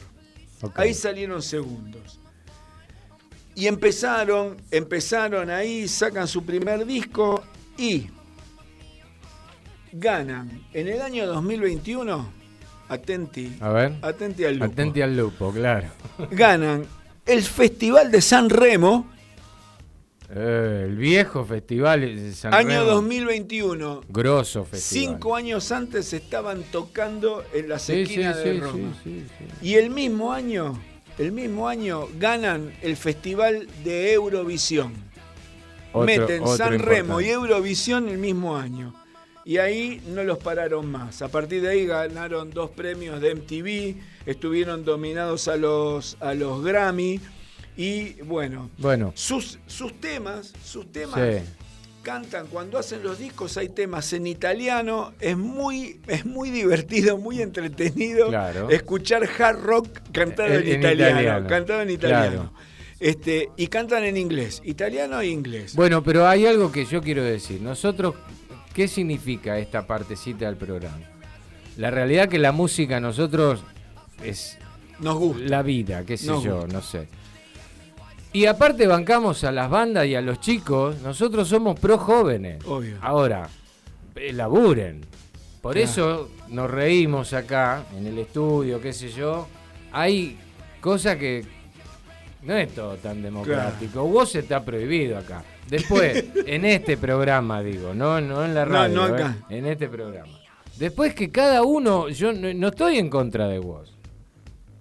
Ahí salieron segundos. Y empezaron, empezaron ahí, sacan su primer disco y ganan en el año 2021, atenti, A ver. atenti al lupo, Atenti al lupo, claro. ganan el Festival de San Remo, Eh, el viejo festival de San año Remo. 2021. Grosso festival. Cinco años antes estaban tocando en las Sí, sí, esquinas de sí, Roma. sí, sí, sí. Y el mismo año, el mismo año ganan el Festival de Eurovisión. Otro- Meten otro San Remo y. Eurovisión el mismo año. Y ahí no los pararon más. A partir de ahí ganaron dos premios de MTV, estuvieron dominados a los, a los Grammy. Y bueno, Bueno, sus, sus temas, sus temas sí. cantan cuando hacen los discos hay temas en italiano es muy es muy divertido muy entretenido Claro. escuchar hard rock cantado en, En- en italiano, italiano. cantado en italiano Claro. este y cantan en inglés italiano e inglés Bueno, pero hay algo que yo quiero decir. Nosotros, ¿qué significa esta partecita del programa? La realidad que la música a nosotros es nos gusta la vida, qué sé Nos yo, gusta. no sé. Y aparte bancamos a las bandas y a los chicos, nosotros somos pro jóvenes. Obvio. Ahora, eh, laburen. Por Claro. eso nos reímos acá, en el estudio, qué sé yo. Hay cosas que no es todo tan democrático. Vos está prohibido acá. Después, [LAUGHS] en este programa, digo, no, no en la No, radio, no ¿eh? acá. en este programa. Después que cada uno, yo no, no estoy en contra de vos,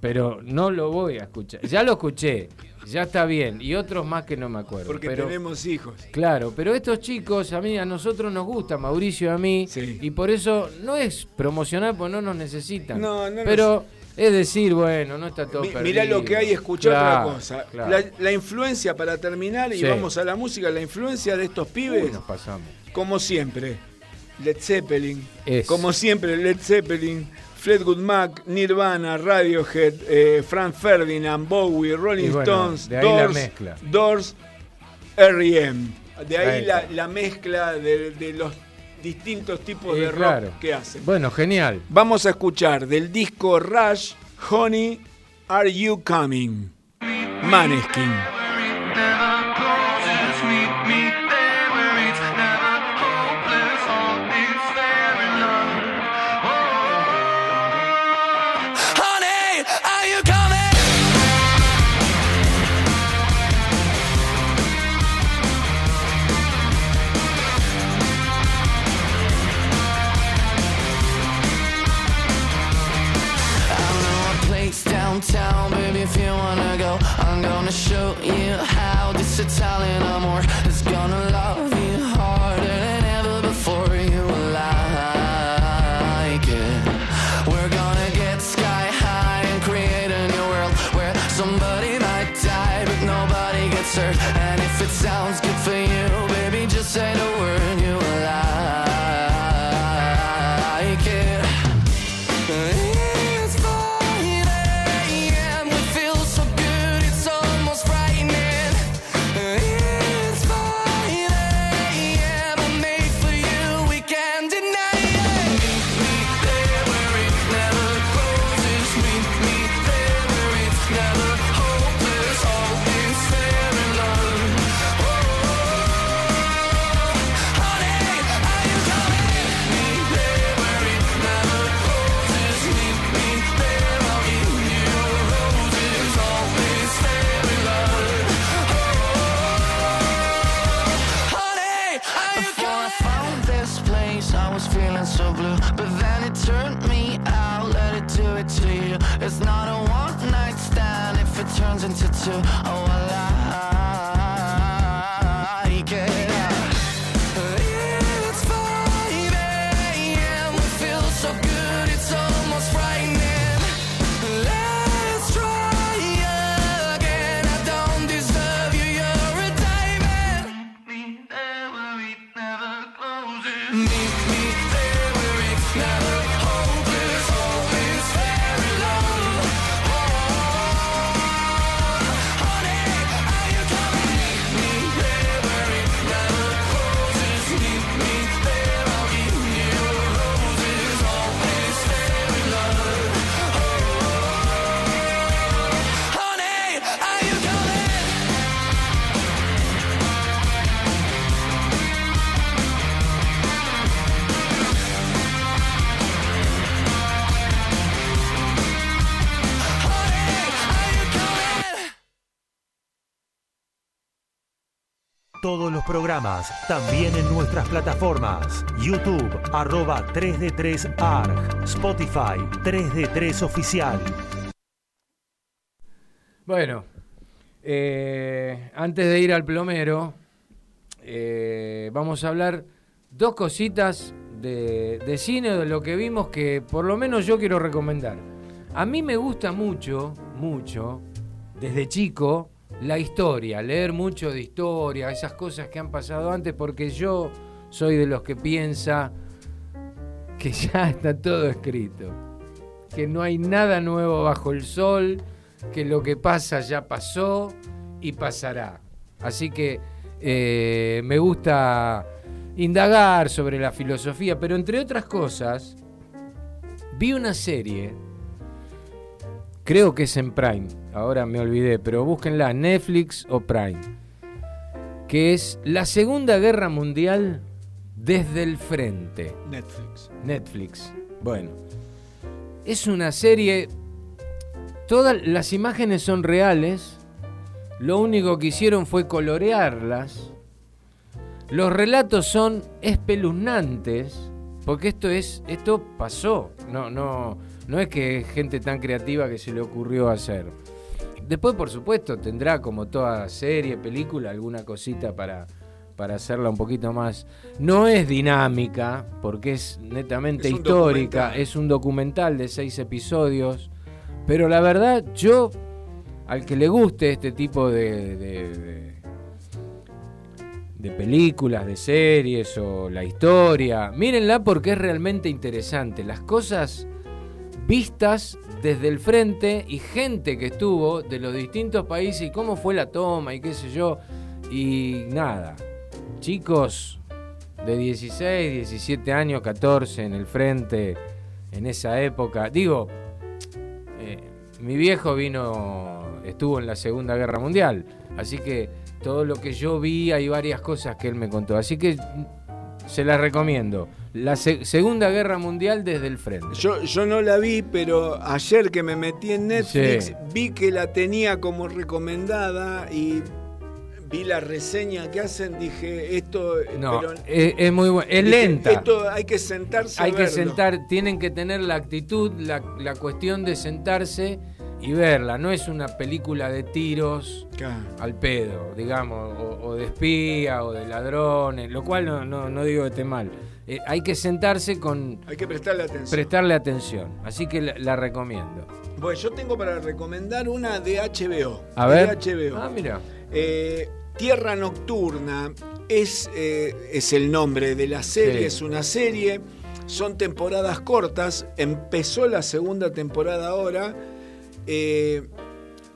pero no lo voy a escuchar. Ya lo escuché, ya está bien, y otros más que no me acuerdo. porque pero, tenemos hijos Claro, pero estos chicos, a mí, a nosotros nos gusta, Mauricio y a mí, Sí. y por eso no es promocionar, porque no nos necesitan. No, no pero es decir, bueno, no está todo Mi- perdido. Mirá lo que hay, escuchá Claro, otra cosa. claro. La, la influencia, para terminar, y Sí. vamos a la música, la influencia de estos Uy, pibes, nos pasamos. como siempre, Led Zeppelin. Es. Como siempre, Led Zeppelin, Fleetwood Mac, Nirvana, Radiohead, eh, Frank Ferdinand, Bowie, Rolling bueno, Stones, Doors. Doors, R.E.M. De ahí Ahí la, mezcla de, de los distintos tipos de rock claro. que hacen. Bueno, genial. Vamos a escuchar del disco Rush, Honey, Are You Coming? Maneskin. You Programas, también en nuestras plataformas. YouTube, arroba 3D3ARG. Spotify, 3D3 Oficial. Bueno, eh, antes de ir al plomero, eh, vamos a hablar dos cositas de, de cine, de lo que vimos que por lo menos yo quiero recomendar. A mí me gusta mucho, mucho, desde chico, la historia, leer mucho de historia, esas cosas que han pasado antes, porque yo soy de los que piensa que [LAUGHS] ya está todo escrito, que no hay nada nuevo bajo el sol, que lo que pasa ya pasó y pasará. Así que eh, me gusta indagar sobre la filosofía, pero entre otras cosas, vi una serie, creo que es en Prime, ahora me olvidé, pero búsquenla, Netflix o Prime, que es La Segunda Guerra Mundial desde el frente. Netflix. Netflix. Bueno, es una serie. Todas las imágenes son reales. Lo único que hicieron fue colorearlas. Los relatos son espeluznantes. Porque esto es. Esto pasó. No, no. No es que gente tan creativa que se le ocurrió hacer. Después, por supuesto, tendrá como toda serie, película, alguna cosita para, para hacerla un poquito más. No es dinámica, porque es netamente Es histórica, documental. es un documental de seis episodios. Pero la verdad, yo, al que le guste este tipo de, de, de- de películas, de series o la historia. Mírenla porque es realmente interesante. Las cosas vistas desde el frente y gente que estuvo de los distintos países y cómo fue la toma y qué sé yo. Y nada, chicos de 16, 17 años, 14 en el frente, en esa época. Digo, eh, mi viejo vino, estuvo en la Segunda Guerra Mundial, así que todo lo que yo vi, hay varias cosas que él me contó. Así que se las recomiendo. La se- Segunda Guerra Mundial desde el frente. Yo, yo no la vi, pero ayer que me metí en Netflix Sí. vi que la tenía como recomendada y vi la reseña que hacen, dije, esto... No, pero- es, es muy buena. Es dije, lenta. Esto hay que sentarse a Hay que verlo. sentar, tienen que tener la actitud, la, la cuestión de sentarse y verla. No es una película de tiros Claro. al pedo, digamos, o, o de espía o de ladrones, lo cual no, no, no digo que esté mal. Eh, hay que sentarse con Hay que prestarle atención. prestarle atención. Así que la, la recomiendo. Bueno, yo tengo para recomendar una de HBO. A de ver. HBO. Ah, mira. Eh, Tierra Nocturna es, eh, es el nombre de la serie, Sí. es una serie, son temporadas cortas, empezó la segunda temporada ahora. Eh,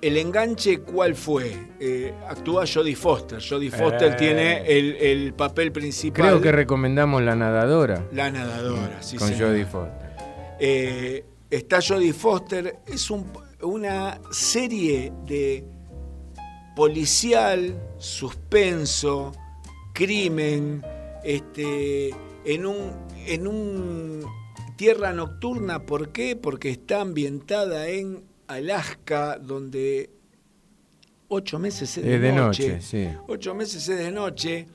el enganche, ¿cuál fue? Eh, actúa Jodie Foster. Jodie Foster Eh. tiene el, el papel principal. Creo que recomendamos La Nadadora. La nadadora, sí, Con. Jodie Foster. Está Jodie Foster. Es un- una serie de policial, suspenso, crimen, este, en un, en un tierra nocturna. ¿Por qué? Porque está ambientada en Alaska, donde ocho meses es de, Es de noche. noche, sí. Ocho meses es de noche.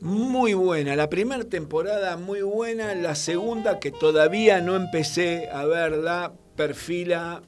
Muy buena. La primera temporada muy buena. La segunda, que todavía no empecé a verla, perfila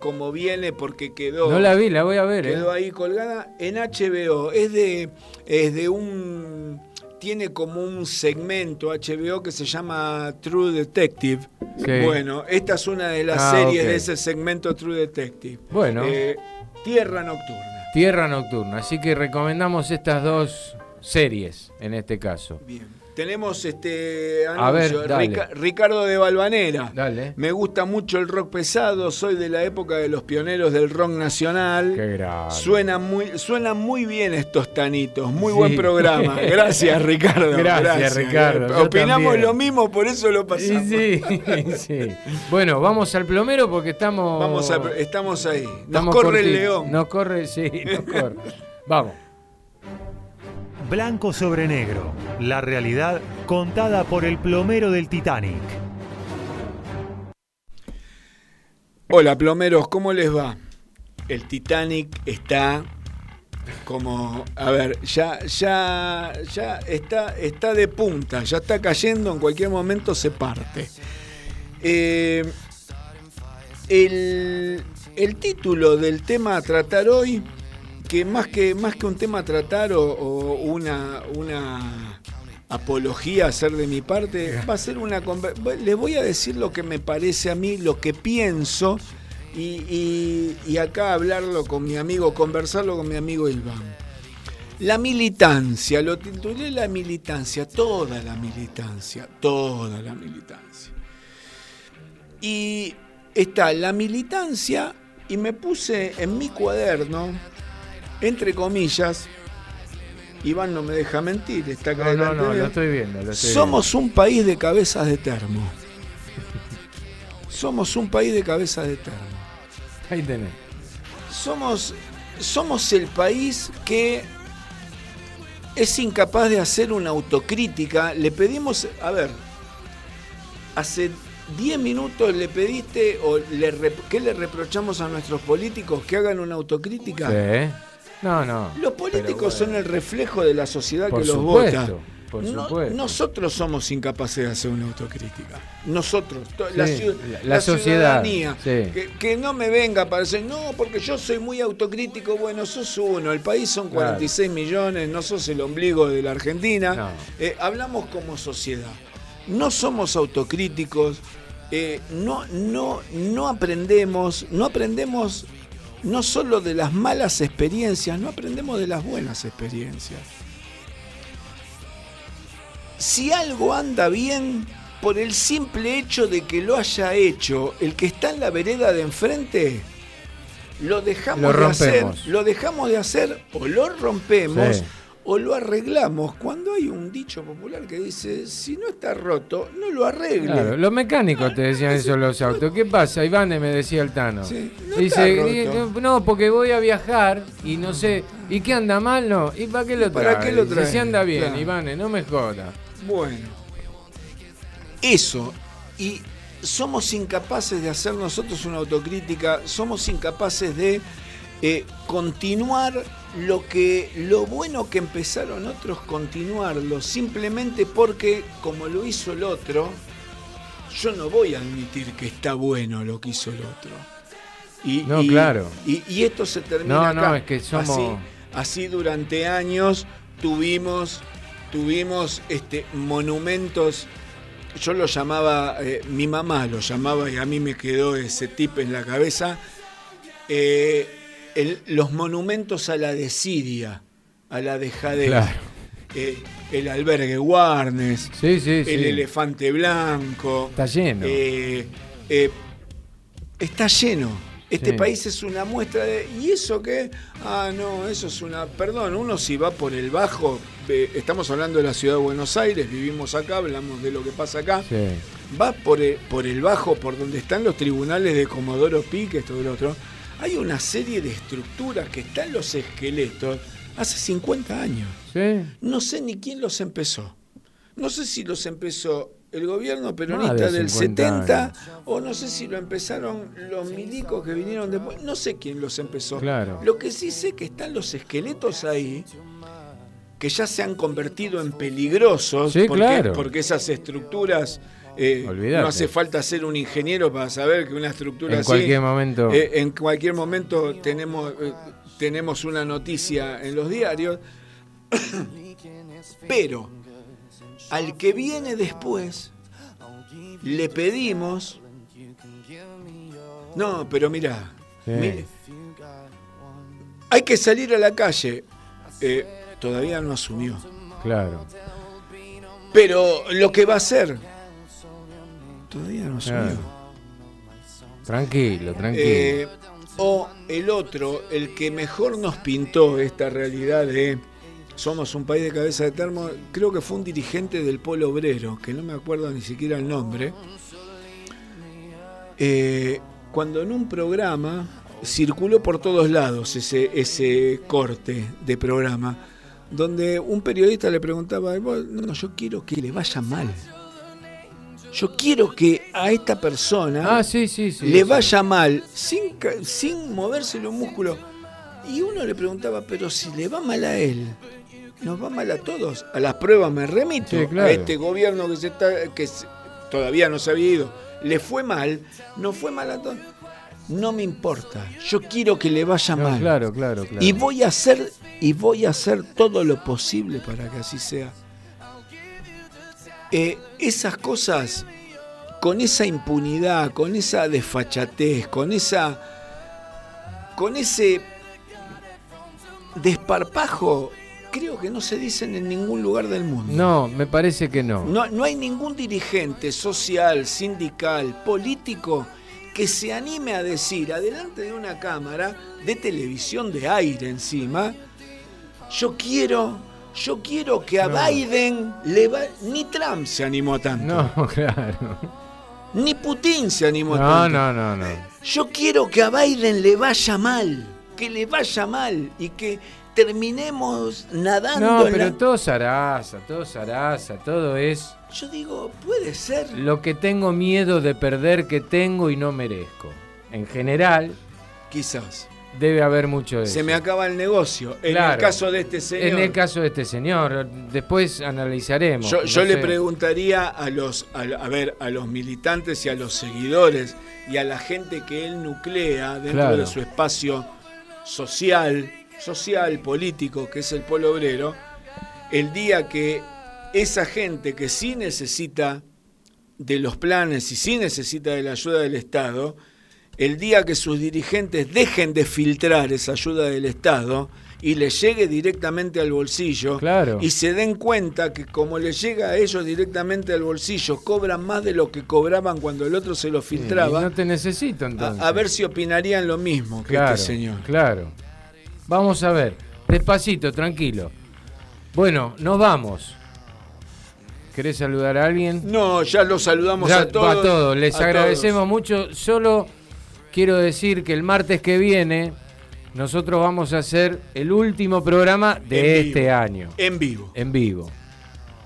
como viene porque quedó. No la vi, la voy a ver. eh. Quedó ahí colgada en HBO. Es de, es de un. Tiene como un segmento HBO que se llama True Detective. Sí. Bueno, esta es una de las Ah, series de ese segmento True Detective. Bueno. Eh, Tierra Nocturna. Tierra Nocturna. Así que recomendamos estas dos series en este caso. Bien. Tenemos este A ver, anuncio. dale. Rica- Ricardo de Valvanera. Dale. Me gusta mucho el rock pesado, soy de la época de los pioneros del rock nacional. Qué grande. Suena muy, suenan muy bien estos tanitos, muy Sí. buen programa. [LAUGHS] Gracias, Ricardo. Gracias, Ricardo. Yo Opinamos también. lo mismo, por eso lo pasamos. Sí, [LAUGHS] sí. Bueno, vamos al plomero porque estamos. Vamos a, estamos ahí. Nos estamos corre el león. Nos corre, sí, nos corre. [LAUGHS] Vamos. Blanco sobre negro. La realidad contada por el plomero del Titanic. Hola, plomeros, ¿cómo les va? El Titanic está como, a ver, ya, ya, ya está, está de punta, ya está cayendo, en cualquier momento se parte. Eh, el, el título del tema a tratar hoy, que más que, más que un tema a tratar o, una, una apología hacer de mi parte, va a ser una... Les voy a decir lo que me parece a mí, lo que pienso, y, y- y acá hablarlo con mi amigo, conversarlo con mi amigo Iván. La militancia, lo titulé la militancia, toda la militancia, toda la militancia. Y está la militancia y me puse en mi cuaderno, entre comillas, Iván no me deja mentir, está acá No, no, no, lo estoy viendo. Lo estoy Somos un país de cabezas de termo. Somos un país de cabezas de termo. Ahí tenés. Somos, somos el país que es incapaz de hacer una autocrítica. Le pedimos, a ver, hace 10 minutos le pediste o le ¿qué le reprochamos a nuestros políticos que hagan una autocrítica? Sí. No, no. Los políticos son el reflejo de la sociedad Por que los vota. por No- supuesto. nosotros somos incapaces de hacer una autocrítica. Nosotros, Sí, la, sociedad, ciudadanía. sí. Que, que no me venga para decir, no, porque yo soy muy autocrítico. Bueno, sos uno. El país son Claro. 46 millones, no sos el ombligo de la Argentina. No. Eh, hablamos como sociedad. No somos autocríticos. eh, no, no, no aprendemos, no aprendemos no solo de las malas experiencias, no aprendemos de las buenas experiencias. si algo anda bien, por el simple hecho de que lo haya hecho el que está en la vereda de enfrente, lo dejamos Lo de hacer, lo dejamos de hacer o lo rompemos Sí. O lo arreglamos. Cuando hay un dicho popular que dice, si no está roto, no lo arregle. Claro, los mecánicos te decían eso los autos. ¿Qué pasa, Iván? Me decía el Tano. Sí, no Dice, está "Y- roto". no, porque voy a viajar y no sé. ¿Y qué anda mal? No. ¿Y para qué lo trae? ¿Para qué lo trae? Si anda bien, Claro. Iván, no me joda. Bueno, eso. Y somos incapaces de hacer nosotros una autocrítica, somos incapaces de eh, continuar lo que lo bueno que empezaron otros continuarlo simplemente porque como lo hizo el otro yo no voy a admitir que está bueno lo que hizo el otro y, No, y- claro. y, y esto se termina No, acá. no, es que somos- así, así durante años tuvimos tuvimos este monumentos yo lo llamaba eh, mi mamá lo llamaba y a mí me quedó ese tip en la cabeza eh, el- los monumentos a la desidia a la dejadez Claro. Eh, el albergue Warnes Sí, sí, sí. el elefante blanco Está lleno. eh, eh, está lleno. Este país es una muestra de. ¿Y eso qué? Ah, no, eso es una. Perdón, uno si va por el bajo. estamos hablando de la ciudad de Buenos Aires, vivimos acá, hablamos de lo que pasa acá. Va por el, por el bajo, por donde están los tribunales de Comodoro Pi, que esto lo otro. Hay una serie de estructuras que están los esqueletos hace 50 años. Sí. No sé ni quién los empezó. No sé si los empezó el gobierno peronista de del 50 70 años. o no sé si lo empezaron los milicos que vinieron después. No sé quién los empezó. Claro. Lo que sí sé que están los esqueletos ahí que ya se han convertido en peligrosos Sí, porque, claro. porque esas estructuras eh, no hace falta ser un ingeniero para saber que una estructura En así cualquier momento. eh, en cualquier momento tenemos eh, tenemos una noticia en los diarios [COUGHS] pero al que viene después le pedimos no pero mira Sí. hay que salir a la calle todavía no asumió Claro. pero lo que va a hacer todavía no asumió Claro. Tranquilo, tranquilo. Eh, o el otro, el que mejor nos pintó esta realidad de somos un país de cabeza de termo, creo que fue un dirigente del Polo Obrero, que no me acuerdo ni siquiera el nombre, eh, cuando en un programa circuló por todos lados ese, ese corte de programa, donde un periodista le preguntaba, "Vos, no, yo quiero que le vaya mal. Yo quiero que a esta persona Ah, sí, sí, sí. le vaya mal sin, sin moverse los músculos. Y uno le preguntaba, pero si le va mal a él, nos va mal a todos. A las pruebas me remito. Claro. A este gobierno que, se está, que todavía no se había ido, le fue mal, no fue mal a todos. No me importa. Yo quiero que le vaya No, mal. claro, claro, claro. Y voy a hacer y voy a hacer todo lo posible para que así sea. Eh, esas cosas con esa impunidad, con esa desfachatez, con esa con ese desparpajo, creo que no se dicen en ningún lugar del mundo. No, me parece que no. No, no hay ningún dirigente social, sindical, político que se anime a decir, adelante de una cámara de televisión de aire encima, yo quiero, yo quiero que a No. Biden le va... Ni Trump se animó tanto, No, [LAUGHS] claro. ni Putin se animó No, tanto. no, no, no. Yo quiero que a Biden le vaya mal, que le vaya mal y que terminemos nadando No, pero la- todo zaraza, todo zaraza, todo es Yo digo, puede ser. lo que tengo miedo de perder que tengo y no merezco. En general, Quizás. Debe haber mucho de Se eso. me acaba el negocio. En Claro. el caso de este señor. En el caso de este señor, después analizaremos. Yo, no yo le preguntaría a los, a, a ver, a los militantes y a los seguidores y a la gente que él nuclea dentro Claro. de su espacio social, social, político, que es el polo obrero, el día que esa gente que sí necesita de los planes y sí necesita de la ayuda del Estado, el día que sus dirigentes dejen de filtrar esa ayuda del Estado y les llegue directamente al bolsillo Claro. y se den cuenta que como les llega a ellos directamente al bolsillo, cobran más de lo que cobraban cuando el otro se lo filtraba, no te necesito entonces. a, a ver si opinarían lo mismo que claro, este señor. Claro. Vamos a ver. Despacito, tranquilo. Bueno, nos vamos. ¿Querés saludar a alguien? No, ya los saludamos Ya, a todos. a todos. Les a agradecemos mucho. Solo quiero decir que el martes que viene nosotros vamos a hacer el último programa de En este vivo. año. En vivo. En vivo.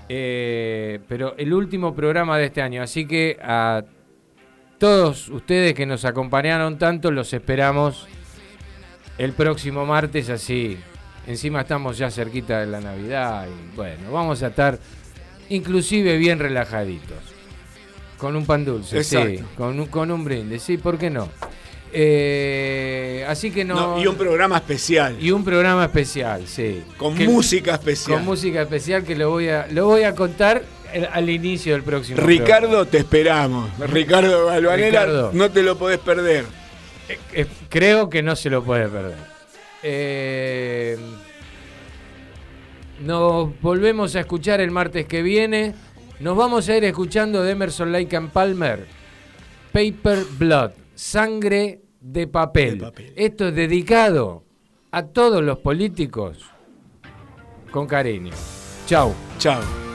Eh, pero el último programa de este año. Así que a todos ustedes que nos acompañaron tanto, los esperamos el próximo martes. Así, encima estamos ya cerquita de la Navidad. Y bueno, vamos a estar inclusive bien relajaditos. Con un pan dulce, sí. Con un, con un brindis, sí, ¿por qué no? Eh, así que no, No, y un programa especial. y un programa especial, sí. Con Que- música especial. Con música especial que lo voy a, lo voy a contar el- al inicio del próximo Ricardo, te esperamos. Ricardo Balvanera, no te lo podés perder. Eh, eh, creo que no se lo puede perder. Eh, nos volvemos a escuchar el martes que viene. Nos vamos a ir escuchando de Emerson Lake and Palmer. Paper Blood. Sangre de papel. De papel. Esto es dedicado a todos los políticos con cariño. Chau. Chao.